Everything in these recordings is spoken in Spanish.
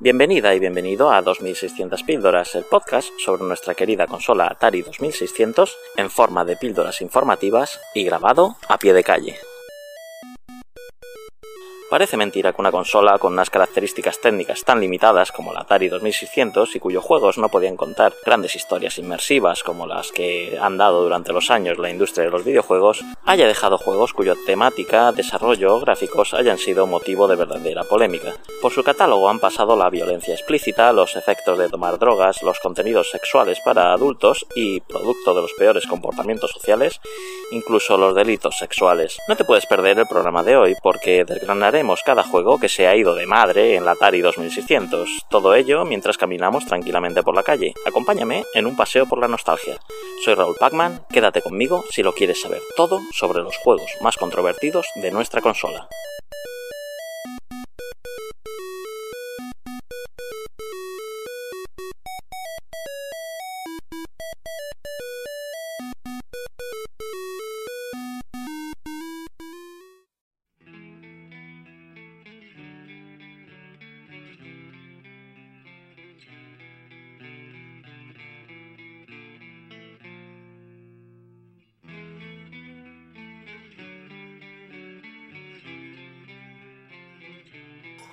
Bienvenida y bienvenido a 2600 píldoras, el podcast sobre nuestra querida consola Atari 2600 en forma de píldoras informativas y grabado a pie de calle. Parece mentira que una consola con unas características técnicas tan limitadas como la Atari 2600 y cuyos juegos no podían contar grandes historias inmersivas como las que han dado durante los años la industria de los videojuegos, haya dejado juegos cuya temática, desarrollo o gráficos hayan sido motivo de verdadera polémica. Por su catálogo han pasado la violencia explícita, los efectos de tomar drogas, los contenidos sexuales para adultos y, producto de los peores comportamientos sociales, incluso los delitos sexuales. No te puedes perder el programa de hoy porque desgranaré cada juego que se ha ido de madre en la Atari 2600. Todo ello mientras caminamos tranquilamente por la calle. Acompáñame en un paseo por la nostalgia. Soy Raúl Pacman, quédate conmigo si lo quieres saber todo sobre los juegos más controvertidos de nuestra consola.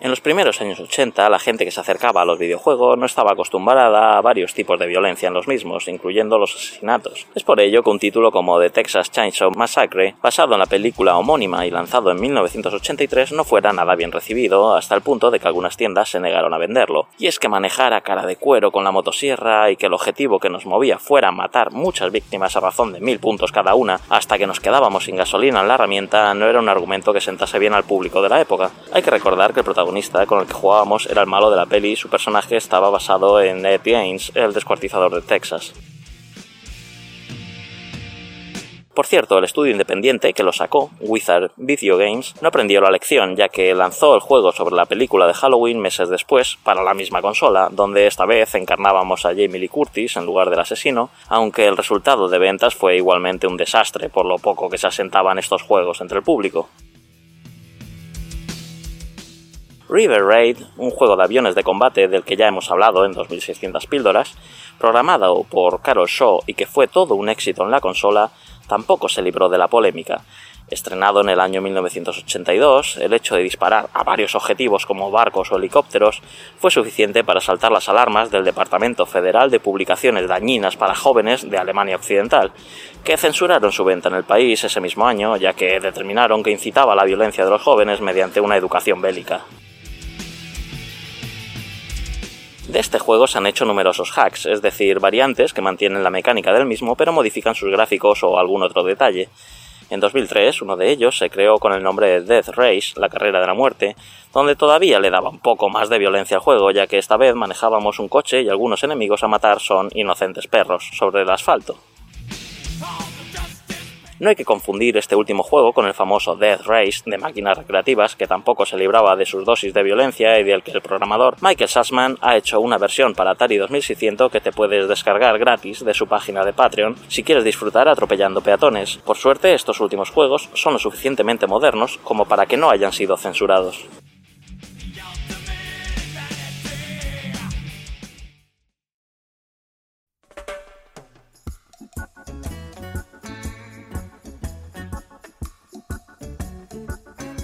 En los primeros años 80, la gente que se acercaba a los videojuegos no estaba acostumbrada a varios tipos de violencia en los mismos, incluyendo los asesinatos. Es por ello que un título como The Texas Chainsaw Massacre, basado en la película homónima y lanzado en 1983, no fuera nada bien recibido, hasta el punto de que algunas tiendas se negaron a venderlo. Y es que manejar a cara de cuero con la motosierra y que el objetivo que nos movía fuera matar muchas víctimas a razón de mil puntos cada una, hasta que nos quedábamos sin gasolina en la herramienta, no era un argumento que sentase bien al público de la época. Hay que recordar que el protagonista con el que jugábamos era el malo de la peli y su personaje estaba basado en Ed Gaines, el descuartizador de Texas. Por cierto, el estudio independiente que lo sacó, Wizard Video Games, no aprendió la lección, ya que lanzó el juego sobre la película de Halloween meses después para la misma consola, donde esta vez encarnábamos a Jamie Lee Curtis en lugar del asesino, aunque el resultado de ventas fue igualmente un desastre por lo poco que se asentaban estos juegos entre el público. River Raid, un juego de aviones de combate del que ya hemos hablado en 2600 píldoras, programado por Carol Shaw y que fue todo un éxito en la consola, tampoco se libró de la polémica. Estrenado en el año 1982, el hecho de disparar a varios objetivos como barcos o helicópteros fue suficiente para saltar las alarmas del Departamento Federal de Publicaciones Dañinas para Jóvenes de Alemania Occidental, que censuraron su venta en el país ese mismo año, ya que determinaron que incitaba la violencia de los jóvenes mediante una educación bélica. De este juego se han hecho numerosos hacks, es decir, variantes que mantienen la mecánica del mismo pero modifican sus gráficos o algún otro detalle. En 2003, uno de ellos se creó con el nombre de Death Race, la carrera de la muerte, donde todavía le daba un poco más de violencia al juego, ya que esta vez manejábamos un coche y algunos enemigos a matar son inocentes perros sobre el asfalto. No hay que confundir este último juego con el famoso Death Race de máquinas recreativas, que tampoco se libraba de sus dosis de violencia y del que el programador Michael Sassman ha hecho una versión para Atari 2600 que te puedes descargar gratis de su página de Patreon si quieres disfrutar atropellando peatones. Por suerte, estos últimos juegos son lo suficientemente modernos como para que no hayan sido censurados.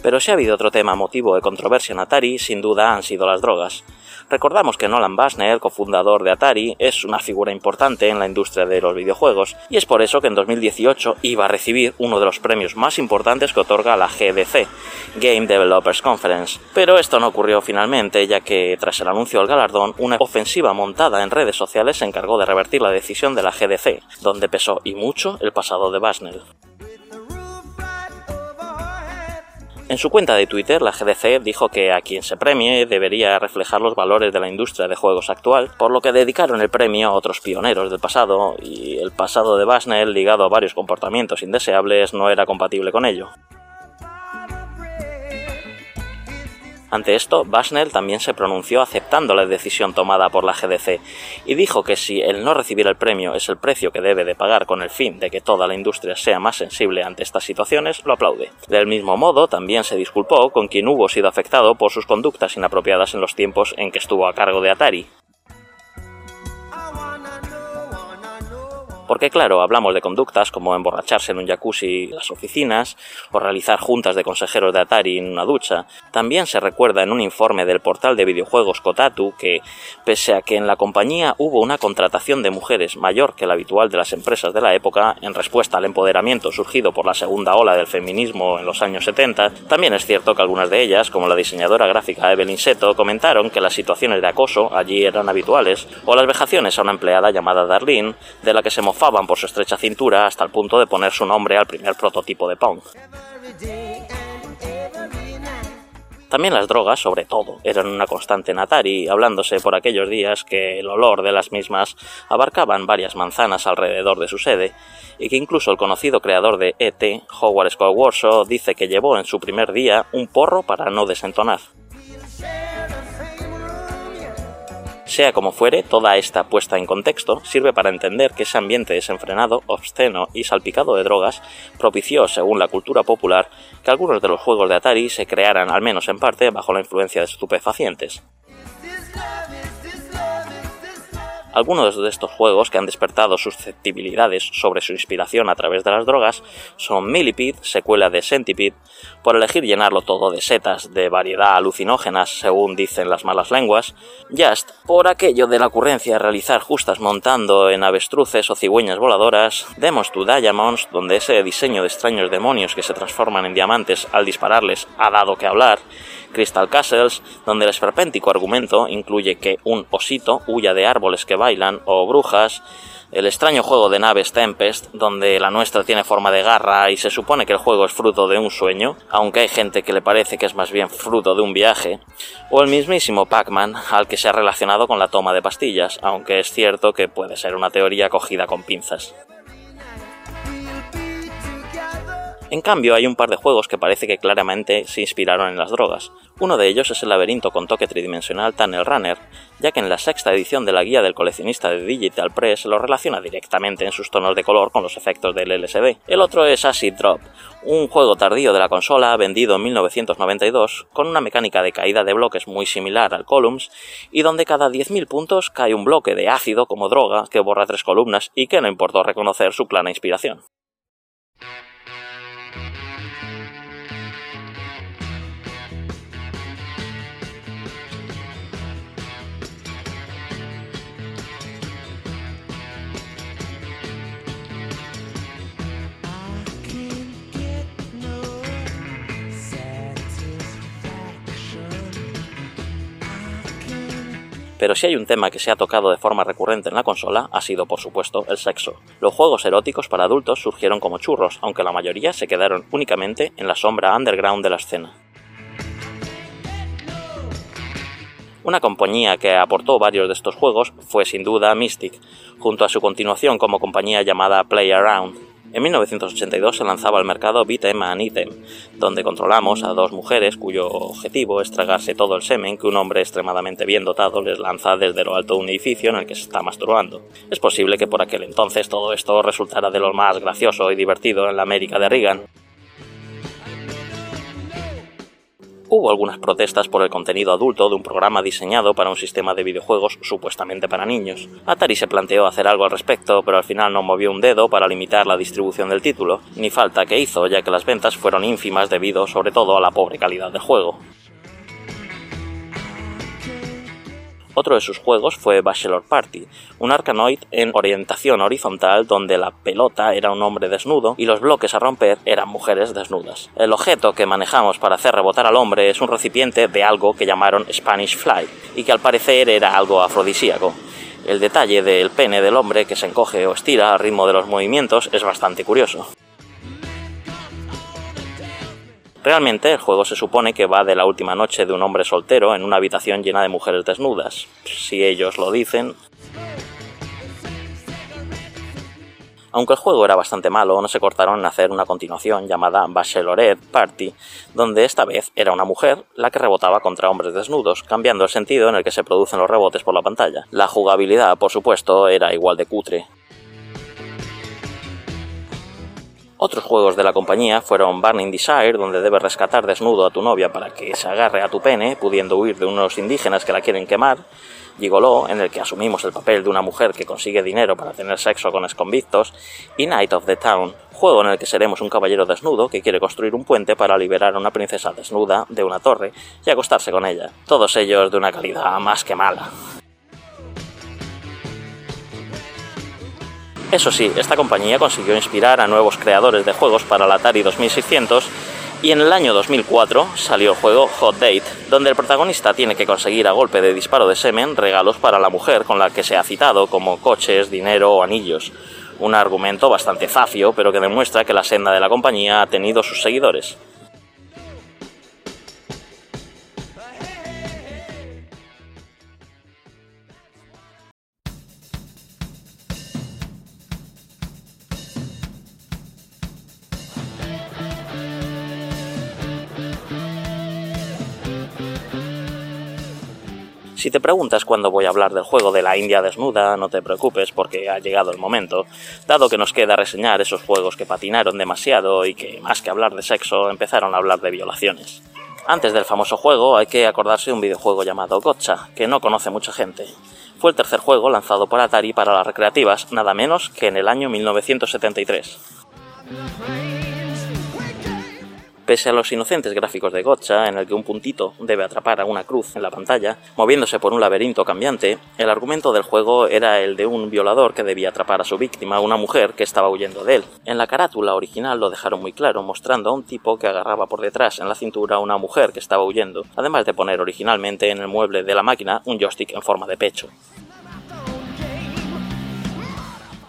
Pero si ha habido otro tema motivo de controversia en Atari, sin duda han sido las drogas. Recordamos que Nolan Bushnell, cofundador de Atari, es una figura importante en la industria de los videojuegos, y es por eso que en 2018 iba a recibir uno de los premios más importantes que otorga la GDC, Game Developers Conference. Pero esto no ocurrió finalmente, ya que tras el anuncio del galardón, una ofensiva montada en redes sociales se encargó de revertir la decisión de la GDC, donde pesó y mucho el pasado de Bushnell. En su cuenta de Twitter, la GDC dijo que a quien se premie debería reflejar los valores de la industria de juegos actual, por lo que dedicaron el premio a otros pioneros del pasado, y el pasado de Bushnell, ligado a varios comportamientos indeseables, no era compatible con ello. Ante esto, Basnell también se pronunció aceptando la decisión tomada por la GDC y dijo que si el no recibir el premio es el precio que debe de pagar con el fin de que toda la industria sea más sensible ante estas situaciones, lo aplaude. Del mismo modo, también se disculpó con quien hubo sido afectado por sus conductas inapropiadas en los tiempos en que estuvo a cargo de Atari, Porque claro, hablamos de conductas como emborracharse en un jacuzzi en las oficinas o realizar juntas de consejeros de Atari en una ducha. También se recuerda en un informe del portal de videojuegos Kotaku que, pese a que en la compañía hubo una contratación de mujeres mayor que la habitual de las empresas de la época, en respuesta al empoderamiento surgido por la segunda ola del feminismo en los años 70, también es cierto que algunas de ellas, como la diseñadora gráfica Evelyn Seto, comentaron que las situaciones de acoso allí eran habituales, o las vejaciones a una empleada llamada Darlene, de la que se mofó por su estrecha cintura hasta el punto de poner su nombre al primer prototipo de Pong. También las drogas, sobre todo, eran una constante en Atari, hablándose por aquellos días que el olor de las mismas abarcaban varias manzanas alrededor de su sede, y que incluso el conocido creador de ET, Howard Scott Warshaw, dice que llevó en su primer día un porro para no desentonar. Sea como fuere, toda esta puesta en contexto sirve para entender que ese ambiente desenfrenado, obsceno y salpicado de drogas propició, según la cultura popular, que algunos de los juegos de Atari se crearan, al menos en parte, bajo la influencia de estupefacientes. Algunos de estos juegos que han despertado susceptibilidades sobre su inspiración a través de las drogas son Millipede, secuela de Centipede, por elegir llenarlo todo de setas de variedad alucinógenas, según dicen las malas lenguas, Just, por aquello de la ocurrencia de realizar justas montando en avestruces o cigüeñas voladoras, Demos to Diamonds, donde ese diseño de extraños demonios que se transforman en diamantes al dispararles ha dado que hablar, Crystal Castles, donde el esperpéntico argumento incluye que un osito huya de árboles que bailan o brujas, el extraño juego de naves Tempest, donde la nuestra tiene forma de garra y se supone que el juego es fruto de un sueño, aunque hay gente que le parece que es más bien fruto de un viaje, o el mismísimo Pac-Man, al que se ha relacionado con la toma de pastillas, aunque es cierto que puede ser una teoría cogida con pinzas. En cambio, hay un par de juegos que parece que claramente se inspiraron en las drogas. Uno de ellos es el laberinto con toque tridimensional Tunnel Runner, ya que en la sexta edición de la guía del coleccionista de Digital Press lo relaciona directamente en sus tonos de color con los efectos del LSD. El otro es Acid Drop, un juego tardío de la consola vendido en 1992 con una mecánica de caída de bloques muy similar al Columns y donde cada 10.000 puntos cae un bloque de ácido como droga que borra tres columnas y que no importó reconocer su plana inspiración. Pero si hay un tema que se ha tocado de forma recurrente en la consola, ha sido por supuesto el sexo. Los juegos eróticos para adultos surgieron como churros, aunque la mayoría se quedaron únicamente en la sombra underground de la escena. Una compañía que aportó varios de estos juegos fue sin duda Mystic, junto a su continuación como compañía llamada Play Around, en 1982 se lanzaba al mercado Beat'em and Item, donde controlamos a dos mujeres cuyo objetivo es tragarse todo el semen que un hombre extremadamente bien dotado les lanza desde lo alto de un edificio en el que se está masturbando. Es posible que por aquel entonces todo esto resultara de lo más gracioso y divertido en la América de Reagan, hubo algunas protestas por el contenido adulto de un programa diseñado para un sistema de videojuegos supuestamente para niños. Atari se planteó hacer algo al respecto, pero al final no movió un dedo para limitar la distribución del título, ni falta que hizo, ya que las ventas fueron ínfimas debido sobre todo a la pobre calidad del juego. Otro de sus juegos fue Bachelor Party, un arcanoid en orientación horizontal donde la pelota era un hombre desnudo y los bloques a romper eran mujeres desnudas. El objeto que manejamos para hacer rebotar al hombre es un recipiente de algo que llamaron Spanish Fly y que al parecer era algo afrodisíaco. El detalle del pene del hombre que se encoge o estira al ritmo de los movimientos es bastante curioso. Realmente el juego se supone que va de la última noche de un hombre soltero en una habitación llena de mujeres desnudas. Si ellos lo dicen. Aunque el juego era bastante malo, no se cortaron en hacer una continuación llamada Bachelorette Party, donde esta vez era una mujer la que rebotaba contra hombres desnudos, cambiando el sentido en el que se producen los rebotes por la pantalla. La jugabilidad, por supuesto, era igual de cutre. Otros juegos de la compañía fueron Burning Desire, donde debes rescatar desnudo a tu novia para que se agarre a tu pene, pudiendo huir de unos indígenas que la quieren quemar, Gigolo, en el que asumimos el papel de una mujer que consigue dinero para tener sexo con exconvictos, y Night of the Town, juego en el que seremos un caballero desnudo que quiere construir un puente para liberar a una princesa desnuda de una torre y acostarse con ella, todos ellos de una calidad más que mala. Eso sí, esta compañía consiguió inspirar a nuevos creadores de juegos para la Atari 2600 y en el año 2004 salió el juego Hot Date, donde el protagonista tiene que conseguir a golpe de disparo de semen regalos para la mujer con la que se ha citado, como coches, dinero o anillos. Un argumento bastante zafio, pero que demuestra que la senda de la compañía ha tenido sus seguidores. Si te preguntas cuándo voy a hablar del juego de la India desnuda, no te preocupes porque ha llegado el momento, dado que nos queda reseñar esos juegos que patinaron demasiado y que, más que hablar de sexo, empezaron a hablar de violaciones. Antes del famoso juego hay que acordarse de un videojuego llamado Gotcha, que no conoce mucha gente. Fue el tercer juego lanzado por Atari para las recreativas, nada menos que en el año 1973. Pese a los inocentes gráficos de Gotcha, en el que un puntito debe atrapar a una cruz en la pantalla, moviéndose por un laberinto cambiante, el argumento del juego era el de un violador que debía atrapar a su víctima, una mujer que estaba huyendo de él. En la carátula original lo dejaron muy claro, mostrando a un tipo que agarraba por detrás en la cintura a una mujer que estaba huyendo, además de poner originalmente en el mueble de la máquina un joystick en forma de pecho.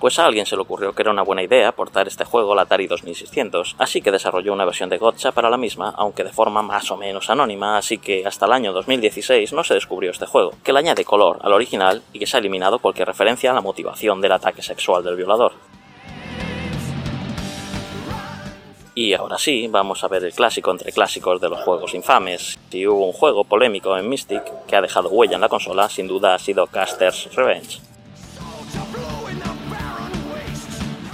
Pues a alguien se le ocurrió que era una buena idea portar este juego al Atari 2600, así que desarrolló una versión de Gotcha para la misma, aunque de forma más o menos anónima, así que hasta el año 2016 no se descubrió este juego, que le añade color al original y que se ha eliminado cualquier referencia a la motivación del ataque sexual del violador. Y ahora sí, vamos a ver el clásico entre clásicos de los juegos infames. Si hubo un juego polémico en Mystic que ha dejado huella en la consola, sin duda ha sido Caster's Revenge.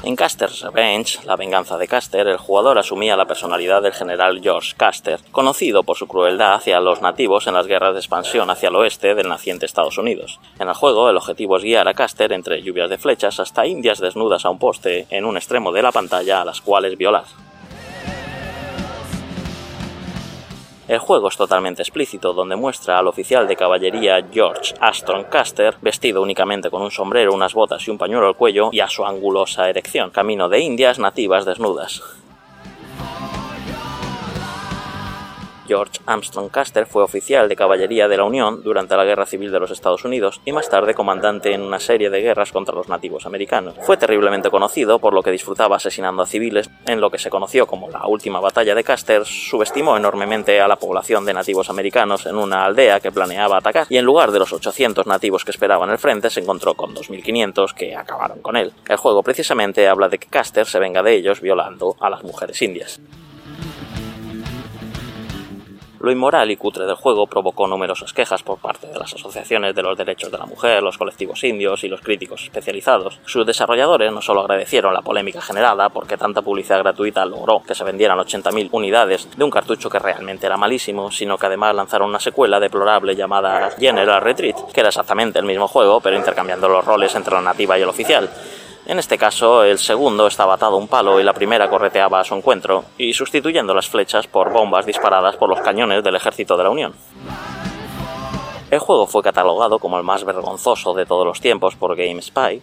En Caster's Revenge, la venganza de Caster, el jugador asumía la personalidad del general George Caster, conocido por su crueldad hacia los nativos en las guerras de expansión hacia el oeste del naciente Estados Unidos. En el juego, el objetivo es guiar a Caster entre lluvias de flechas hasta indias desnudas a un poste en un extremo de la pantalla a las cuales violar. El juego es totalmente explícito, donde muestra al oficial de caballería George Aston Caster vestido únicamente con un sombrero, unas botas y un pañuelo al cuello y a su angulosa erección, camino de indias nativas desnudas. George Armstrong Custer fue oficial de caballería de la Unión durante la Guerra Civil de los Estados Unidos y más tarde comandante en una serie de guerras contra los nativos americanos. Fue terriblemente conocido por lo que disfrutaba asesinando a civiles en lo que se conoció como la última batalla de Custer, subestimó enormemente a la población de nativos americanos en una aldea que planeaba atacar y en lugar de los 800 nativos que esperaban el frente se encontró con 2500 que acabaron con él. El juego precisamente habla de que Custer se venga de ellos violando a las mujeres indias. Lo inmoral y cutre del juego provocó numerosas quejas por parte de las asociaciones de los derechos de la mujer, los colectivos indios y los críticos especializados. Sus desarrolladores no solo agradecieron la polémica generada porque tanta publicidad gratuita logró que se vendieran 80.000 unidades de un cartucho que realmente era malísimo, sino que además lanzaron una secuela deplorable llamada General Retreat, que era exactamente el mismo juego pero intercambiando los roles entre la nativa y el oficial. En este caso, el segundo estaba atado a un palo y la primera correteaba a su encuentro, y sustituyendo las flechas por bombas disparadas por los cañones del ejército de la Unión. El juego fue catalogado como el más vergonzoso de todos los tiempos por GameSpy,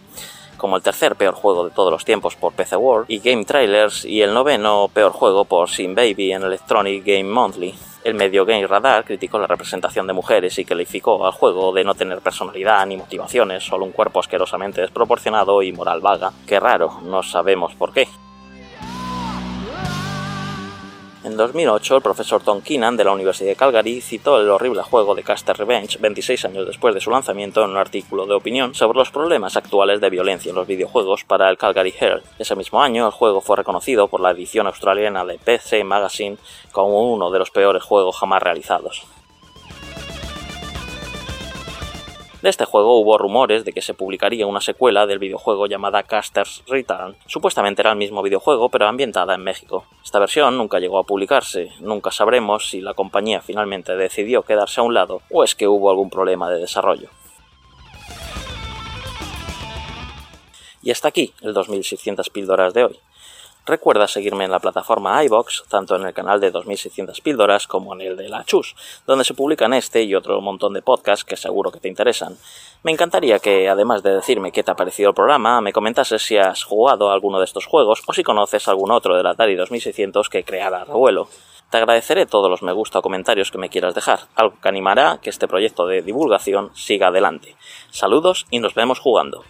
como el tercer peor juego de todos los tiempos por PC World y Game Trailers y el noveno peor juego por Sim Baby en Electronic Game Monthly. El medio Game Radar criticó la representación de mujeres y calificó al juego de no tener personalidad ni motivaciones, solo un cuerpo asquerosamente desproporcionado y moral vaga. Qué raro, no sabemos por qué. En 2008, el profesor Tom Keenan de la Universidad de Calgary citó el horrible juego de Caster Revenge 26 años después de su lanzamiento en un artículo de opinión sobre los problemas actuales de violencia en los videojuegos para el Calgary Herald. Ese mismo año, el juego fue reconocido por la edición australiana de PC Magazine como uno de los peores juegos jamás realizados. De este juego hubo rumores de que se publicaría una secuela del videojuego llamada Caster's Return. Supuestamente era el mismo videojuego, pero ambientada en México. Esta versión nunca llegó a publicarse. Nunca sabremos si la compañía finalmente decidió quedarse a un lado o es que hubo algún problema de desarrollo. Y hasta aquí el 2600 píldoras de hoy. Recuerda seguirme en la plataforma iBox, tanto en el canal de 2600 píldoras como en el de la Chus, donde se publican este y otro montón de podcasts que seguro que te interesan. Me encantaría que, además de decirme qué te ha parecido el programa, me comentases si has jugado alguno de estos juegos o si conoces algún otro del Atari 2600 que creara revuelo. Te agradeceré todos los me gusta o comentarios que me quieras dejar, algo que animará que este proyecto de divulgación siga adelante. Saludos y nos vemos jugando.